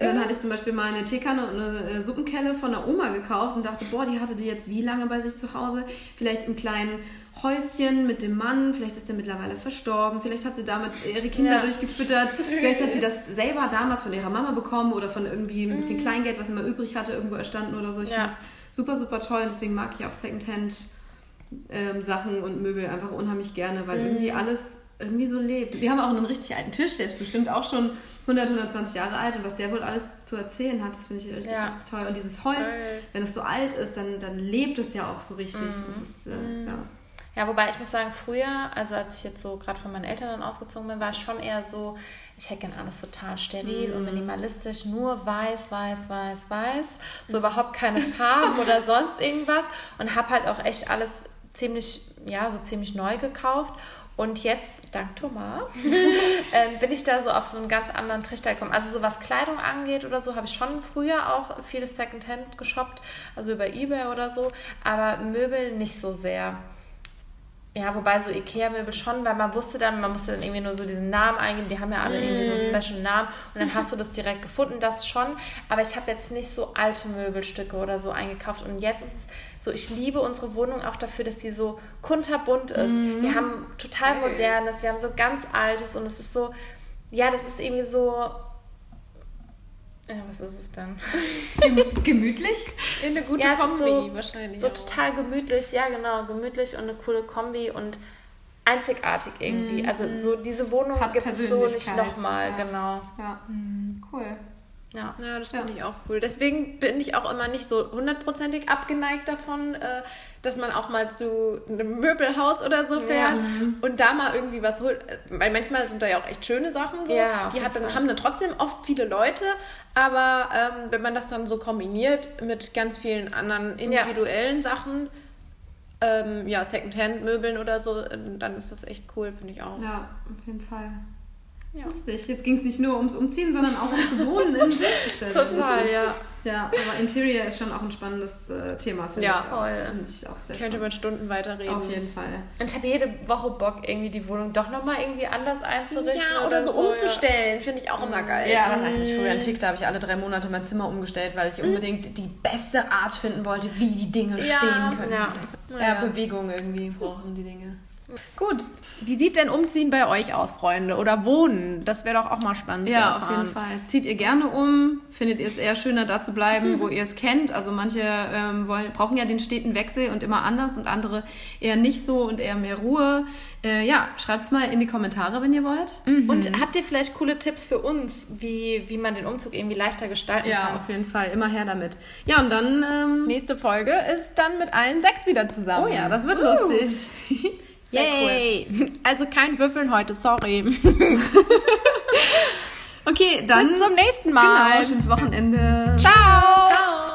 Und dann hatte ich zum Beispiel mal eine Teekanne und eine äh, Suppenkelle von der Oma gekauft und dachte, boah, die hatte die jetzt wie lange bei sich zu Hause? Vielleicht im kleinen Häuschen mit dem Mann, vielleicht ist der mittlerweile verstorben, vielleicht hat sie damit ihre Kinder Ja. durchgefüttert, <laughs> vielleicht hat sie das selber damals von ihrer Mama bekommen oder von irgendwie ein bisschen Kleingeld, was sie mal übrig hatte, irgendwo erstanden oder so. Ich Ja. finde super, super toll und deswegen mag ich auch Secondhand ähm, Sachen und Möbel einfach unheimlich gerne, weil irgendwie alles irgendwie so lebt. Wir haben auch einen richtig alten Tisch, der ist bestimmt auch schon 100, 120 Jahre alt und was der wohl alles zu erzählen hat, das finde ich richtig, Ja. richtig toll. Und dieses Holz, Geil. wenn es so alt ist, dann, dann lebt es ja auch so richtig. Das ist, äh, ja. Ja, wobei ich muss sagen, früher, also als ich jetzt so gerade von meinen Eltern dann ausgezogen bin, war ich schon eher so, ich hätte gern alles total steril Mhm. und minimalistisch, nur weiß, weiß, weiß, weiß, so überhaupt keine <laughs> Farben oder sonst irgendwas und habe halt auch echt alles ziemlich, ja, so ziemlich neu gekauft. Und jetzt, dank Thomas, <laughs> ähm, bin ich da so auf so einen ganz anderen Trichter gekommen. Also so was Kleidung angeht oder so, habe ich schon früher auch vieles Secondhand geshoppt, also über Ebay oder so, aber Möbel nicht so sehr. Ja, wobei so Ikea-Möbel schon, weil man wusste dann, man musste dann irgendwie nur so diesen Namen eingeben, die haben ja alle irgendwie so einen Special Namen. Und dann hast du <laughs> das direkt gefunden, das schon. Aber ich habe jetzt nicht so alte Möbelstücke oder so eingekauft. Und jetzt ist es so, ich liebe unsere Wohnung auch dafür, dass die so kunterbunt ist. Wir haben total modernes, wir haben so ganz altes. Und es ist so, ja, das ist irgendwie so, ja, was ist es denn? Gemütlich? <laughs> eine gute Ja, Kombi so- wahrscheinlich. So auch. total gemütlich, ja genau, gemütlich und eine coole Kombi und einzigartig irgendwie. Also so diese Wohnung gibt es so nicht nochmal, ja. genau. Ja, cool. Ja. Ja, das Ja. finde ich auch cool. Deswegen bin ich auch immer nicht so hundertprozentig abgeneigt davon, äh, dass man auch mal zu einem Möbelhaus oder so fährt und da mal irgendwie was holt. Weil manchmal sind da ja auch echt schöne Sachen so. Ja, die hat dann, haben dann trotzdem oft viele Leute, aber ähm, wenn man das dann so kombiniert mit ganz vielen anderen individuellen Sachen, ähm, ja, Secondhand-Möbeln oder so, äh, dann ist das echt cool, finde ich auch. Ja, auf jeden Fall. Ja. Lustig. Jetzt ging es nicht nur ums Umziehen, sondern auch ums Wohnen in sich. <laughs> Ja Total, ja. Ja, aber Interior ist schon auch ein spannendes äh, Thema, finde Ja, ich. auch. voll. Finde ich auch sehr Könnte spannend. man Stunden weiterreden. Auf jeden Fall. Und ich habe jede Woche Bock, irgendwie die Wohnung doch nochmal irgendwie anders einzurichten. Ja, oder so umzustellen, finde ich auch immer geil. Ja, das hatte ich früher einen Tick, da habe ich alle drei Monate mein Zimmer umgestellt, weil Mhm. ich unbedingt die beste Art finden wollte, wie die Dinge Ja, stehen können. ja. Ja, Ja. Bewegung irgendwie brauchen die Dinge. Gut. Wie sieht denn Umziehen bei euch aus, Freunde? Oder Wohnen? Das wäre doch auch mal spannend zu Ja, auf jeden Fall. Zieht ihr gerne um? Findet ihr es eher schöner, da zu bleiben, wo ihr es kennt? Also manche ähm, wollen, brauchen ja den steten Wechsel und immer anders und andere eher nicht so und eher mehr Ruhe. Äh, ja, schreibt's mal in die Kommentare, wenn ihr wollt. Und habt ihr vielleicht coole Tipps für uns, wie, wie man den Umzug irgendwie leichter gestalten Ja, kann? auf jeden Fall. Immer her damit. Ja, und dann... Ähm, Nächste Folge ist dann mit allen sechs wieder zusammen. oh ja, das wird lustig. <laughs> Yay! <laughs> Also kein Würfeln heute, sorry. <laughs> Okay, dann... Bis zum nächsten Mal. Genau, schönes Wochenende. Ciao. Ciao!